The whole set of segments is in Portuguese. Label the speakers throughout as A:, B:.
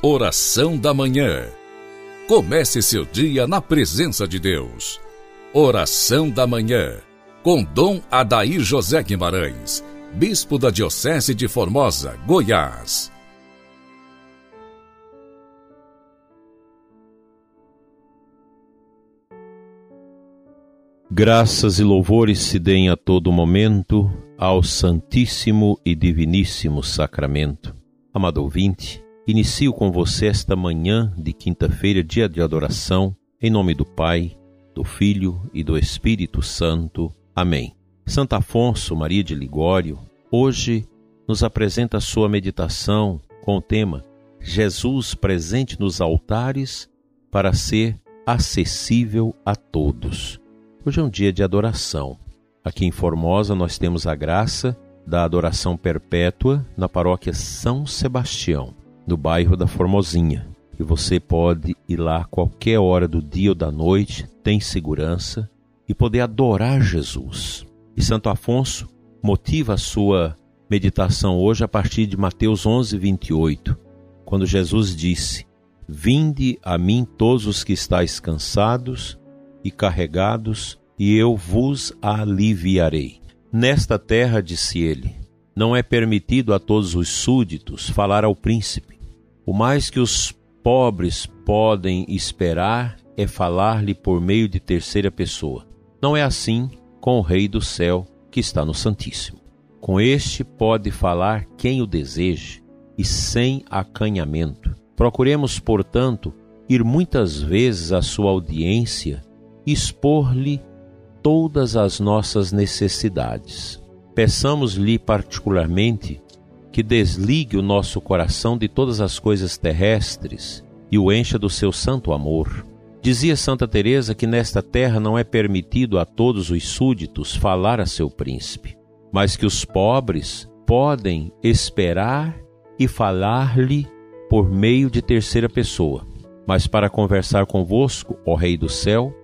A: Oração da Manhã. Comece seu dia na presença de Deus. Oração da Manhã. Com Dom Adair José Guimarães, Bispo da Diocese de Formosa, Goiás.
B: Graças e louvores se deem a todo momento ao Santíssimo e Diviníssimo Sacramento. Amado ouvinte, Inicio com você esta manhã de quinta-feira, dia de adoração, em nome do Pai, do Filho e do Espírito Santo. Amém. Santo Afonso Maria de Ligório, hoje nos apresenta a sua meditação com o tema Jesus presente nos altares para ser acessível a todos. Hoje é um dia de adoração. Aqui em Formosa nós temos a graça da adoração perpétua na paróquia São Sebastião no bairro da Formosinha. E você pode ir lá qualquer hora do dia ou da noite, tem segurança e poder adorar Jesus. E Santo Afonso motiva a sua meditação hoje a partir de Mateus 11, 28, quando Jesus disse: Vinde a mim todos os que estáis cansados e carregados, e eu vos aliviarei. Nesta terra, disse ele, não é permitido a todos os súditos falar ao príncipe o mais que os pobres podem esperar é falar-lhe por meio de terceira pessoa. Não é assim com o Rei do céu que está no Santíssimo. Com este pode falar quem o deseje e sem acanhamento. Procuremos, portanto, ir muitas vezes à sua audiência e expor-lhe todas as nossas necessidades. Peçamos-lhe particularmente que desligue o nosso coração de todas as coisas terrestres e o encha do seu santo amor. Dizia Santa Teresa que nesta terra não é permitido a todos os súditos falar a seu príncipe, mas que os pobres podem esperar e falar-lhe por meio de terceira pessoa. Mas para conversar convosco, ó Rei do céu,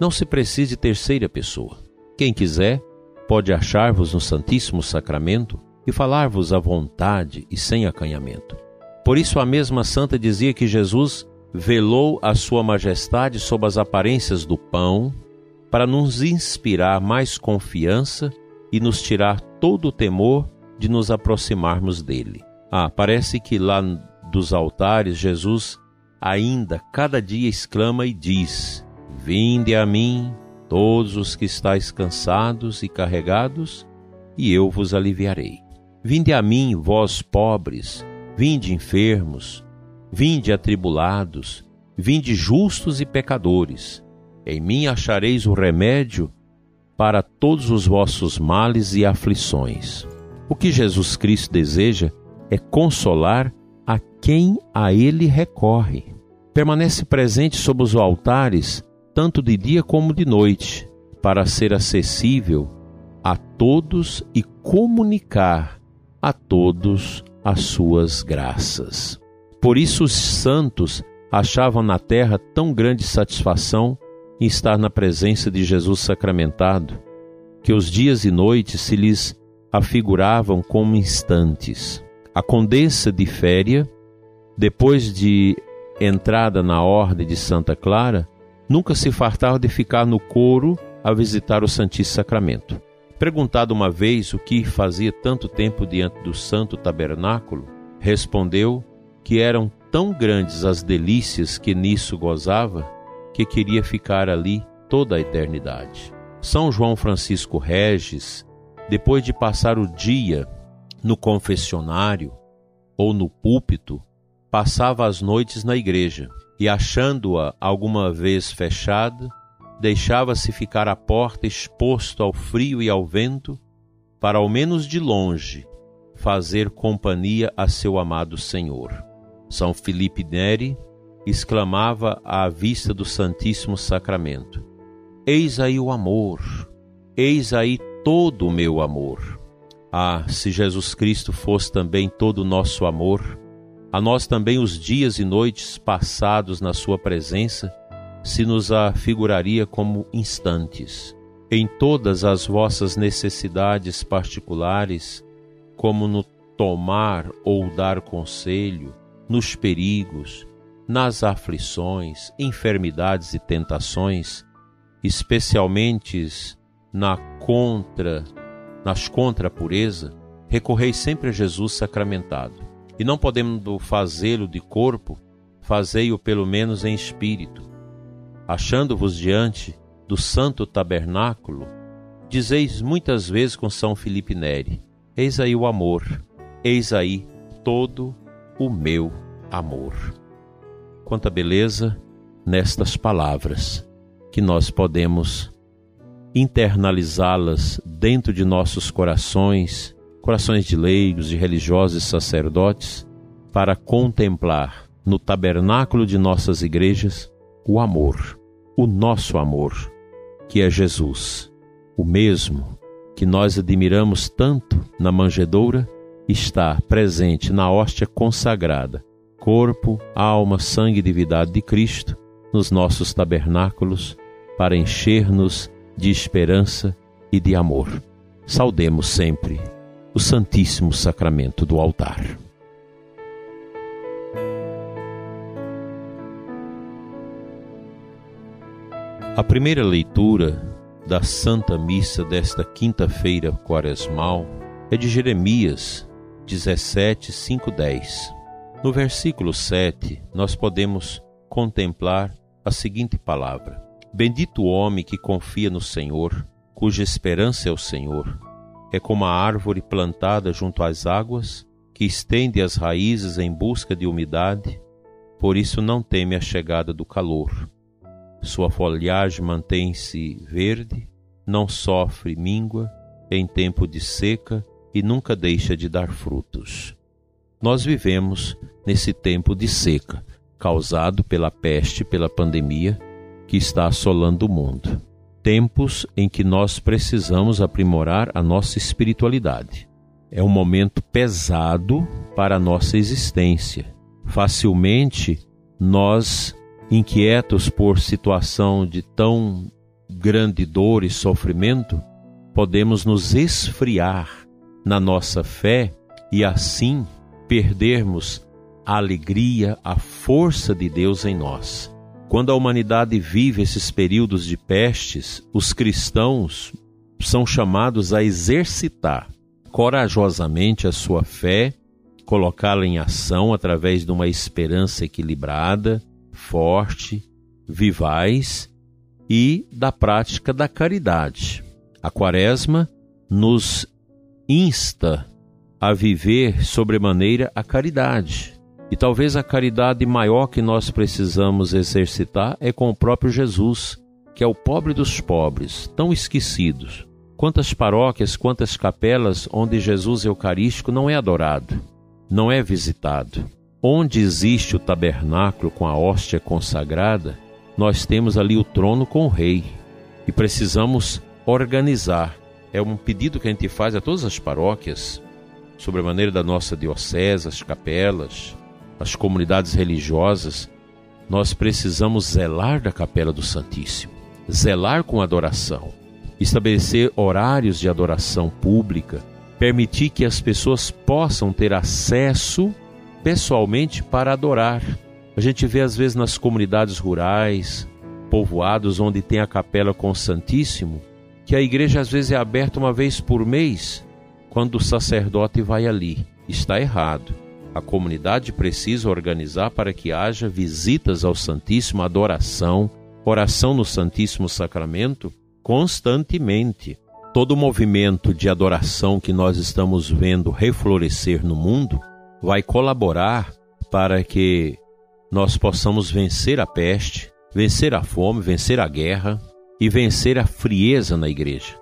B: não se precisa de terceira pessoa. Quem quiser pode achar-vos no Santíssimo Sacramento e falar-vos à vontade e sem acanhamento. Por isso a mesma santa dizia que Jesus velou a sua majestade sob as aparências do pão, para nos inspirar mais confiança e nos tirar todo o temor de nos aproximarmos dele. Ah, parece que lá dos altares Jesus ainda cada dia exclama e diz: Vinde a mim, todos os que estáis cansados e carregados, e eu vos aliviarei. Vinde a mim, vós pobres, vinde enfermos, vinde atribulados, vinde justos e pecadores. Em mim achareis o remédio para todos os vossos males e aflições. O que Jesus Cristo deseja é consolar a quem a ele recorre. Permanece presente sob os altares, tanto de dia como de noite, para ser acessível a todos e comunicar a todos as suas graças. Por isso os santos achavam na terra tão grande satisfação em estar na presença de Jesus sacramentado, que os dias e noites se lhes afiguravam como instantes. A condessa de Féria, depois de entrada na ordem de Santa Clara, nunca se fartava de ficar no coro a visitar o Santíssimo Sacramento. Perguntado uma vez o que fazia tanto tempo diante do santo tabernáculo, respondeu que eram tão grandes as delícias que nisso gozava que queria ficar ali toda a eternidade. São João Francisco Regis, depois de passar o dia no confessionário ou no púlpito, passava as noites na igreja e, achando-a alguma vez fechada, deixava-se ficar à porta exposto ao frio e ao vento, para ao menos de longe fazer companhia a seu amado Senhor. São Felipe Neri exclamava à vista do Santíssimo Sacramento: Eis aí o amor, eis aí todo o meu amor. Ah, se Jesus Cristo fosse também todo o nosso amor, a nós também os dias e noites passados na Sua presença se nos afiguraria como instantes. Em todas as vossas necessidades particulares, como no tomar ou dar conselho, nos perigos, nas aflições, enfermidades e tentações, especialmente na contra, nas contra pureza, recorrei sempre a Jesus sacramentado. E não podendo fazê-lo de corpo, fazei-o pelo menos em espírito. Achando-vos diante do santo tabernáculo, dizeis muitas vezes com São Felipe Neri: Eis aí o amor, eis aí todo o meu amor. Quanta beleza nestas palavras que nós podemos internalizá-las dentro de nossos corações corações de leigos, de religiosos e sacerdotes, para contemplar no tabernáculo de nossas igrejas o amor, o nosso amor, que é Jesus, o mesmo que nós admiramos tanto na manjedoura, está presente na hóstia consagrada, corpo, alma, sangue e divindade de Cristo, nos nossos tabernáculos, para encher-nos de esperança e de amor. Saudemos sempre o Santíssimo Sacramento do altar. A primeira leitura da Santa Missa desta quinta-feira quaresmal é de Jeremias 17, 5, 10. No versículo 7, nós podemos contemplar a seguinte palavra: Bendito o homem que confia no Senhor, cuja esperança é o Senhor é como a árvore plantada junto às águas, que estende as raízes em busca de umidade, por isso não teme a chegada do calor. Sua folhagem mantém-se verde, não sofre míngua em tempo de seca e nunca deixa de dar frutos. Nós vivemos nesse tempo de seca, causado pela peste, pela pandemia que está assolando o mundo tempos em que nós precisamos aprimorar a nossa espiritualidade. É um momento pesado para a nossa existência. Facilmente nós, inquietos por situação de tão grande dor e sofrimento, podemos nos esfriar na nossa fé e assim perdermos a alegria, a força de Deus em nós. Quando a humanidade vive esses períodos de pestes, os cristãos são chamados a exercitar corajosamente a sua fé, colocá-la em ação através de uma esperança equilibrada, forte, vivaz e da prática da caridade. A Quaresma nos insta a viver sobremaneira a caridade, e talvez a caridade maior que nós precisamos exercitar é com o próprio Jesus, que é o pobre dos pobres, tão esquecidos. Quantas paróquias, quantas capelas onde Jesus Eucarístico não é adorado, não é visitado. Onde existe o tabernáculo com a hóstia consagrada, nós temos ali o trono com o rei e precisamos organizar. É um pedido que a gente faz a todas as paróquias, sobre a maneira da nossa diocese, as capelas, as comunidades religiosas, nós precisamos zelar da Capela do Santíssimo, zelar com adoração, estabelecer horários de adoração pública, permitir que as pessoas possam ter acesso pessoalmente para adorar. A gente vê às vezes nas comunidades rurais, povoados onde tem a capela com o Santíssimo, que a igreja às vezes é aberta uma vez por mês, quando o sacerdote vai ali. Está errado. A comunidade precisa organizar para que haja visitas ao Santíssimo, adoração, oração no Santíssimo Sacramento constantemente. Todo o movimento de adoração que nós estamos vendo reflorescer no mundo vai colaborar para que nós possamos vencer a peste, vencer a fome, vencer a guerra e vencer a frieza na igreja.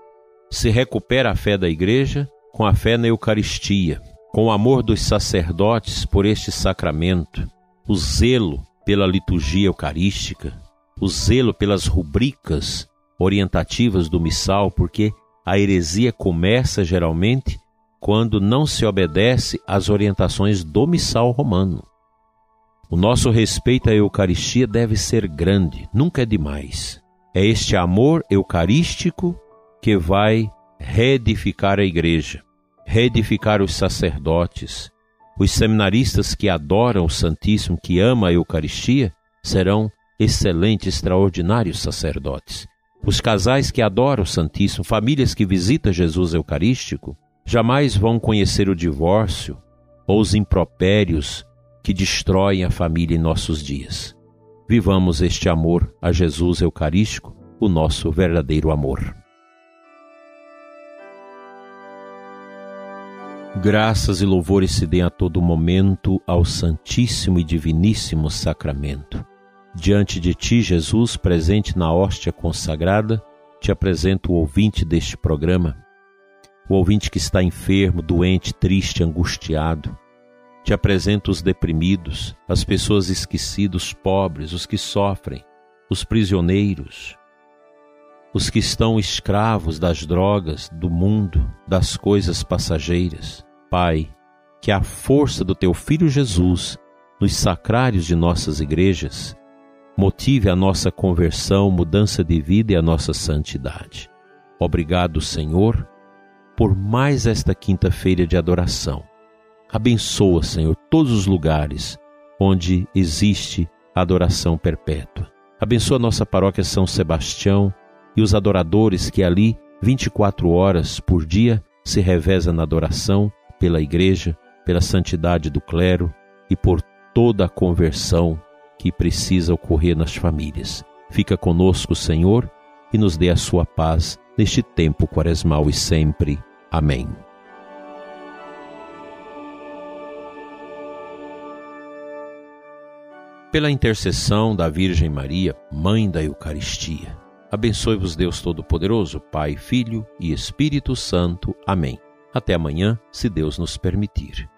B: Se recupera a fé da igreja com a fé na Eucaristia, com o amor dos sacerdotes por este sacramento, o zelo pela liturgia eucarística, o zelo pelas rubricas orientativas do missal, porque a heresia começa geralmente quando não se obedece às orientações do missal romano. O nosso respeito à Eucaristia deve ser grande, nunca é demais. É este amor eucarístico que vai reedificar a igreja reedificar os sacerdotes, Os seminaristas que adoram o Santíssimo, que amam a Eucaristia, serão excelentes, extraordinários sacerdotes. Os casais que adoram o Santíssimo, famílias que visitam Jesus Eucarístico, jamais vão conhecer o divórcio ou os impropérios que destroem a família em nossos dias. Vivamos este amor a Jesus Eucarístico, o nosso verdadeiro amor. Graças e louvores se deem a todo momento ao Santíssimo e Diviníssimo Sacramento. Diante de ti, Jesus, presente na hóstia consagrada, te apresento o ouvinte deste programa, o ouvinte que está enfermo, doente, triste, angustiado. Te apresento os deprimidos, as pessoas esquecidas, pobres, os que sofrem, os prisioneiros, os que estão escravos das drogas, do mundo, das coisas passageiras. Pai, que a força do teu Filho Jesus, nos sacrários de nossas igrejas, motive a nossa conversão, mudança de vida e a nossa santidade. Obrigado, Senhor, por mais esta quinta-feira de adoração. Abençoa, Senhor, todos os lugares onde existe adoração perpétua. Abençoa nossa paróquia São Sebastião, e os adoradores que ali, 24 horas por dia, se reveza na adoração pela igreja, pela santidade do clero e por toda a conversão que precisa ocorrer nas famílias. Fica conosco, Senhor, e nos dê a sua paz neste tempo quaresmal e sempre. Amém. Pela intercessão da Virgem Maria, Mãe da Eucaristia, Abençoe-vos Deus Todo-Poderoso, Pai, Filho e Espírito Santo. Amém. Até amanhã, se Deus nos permitir.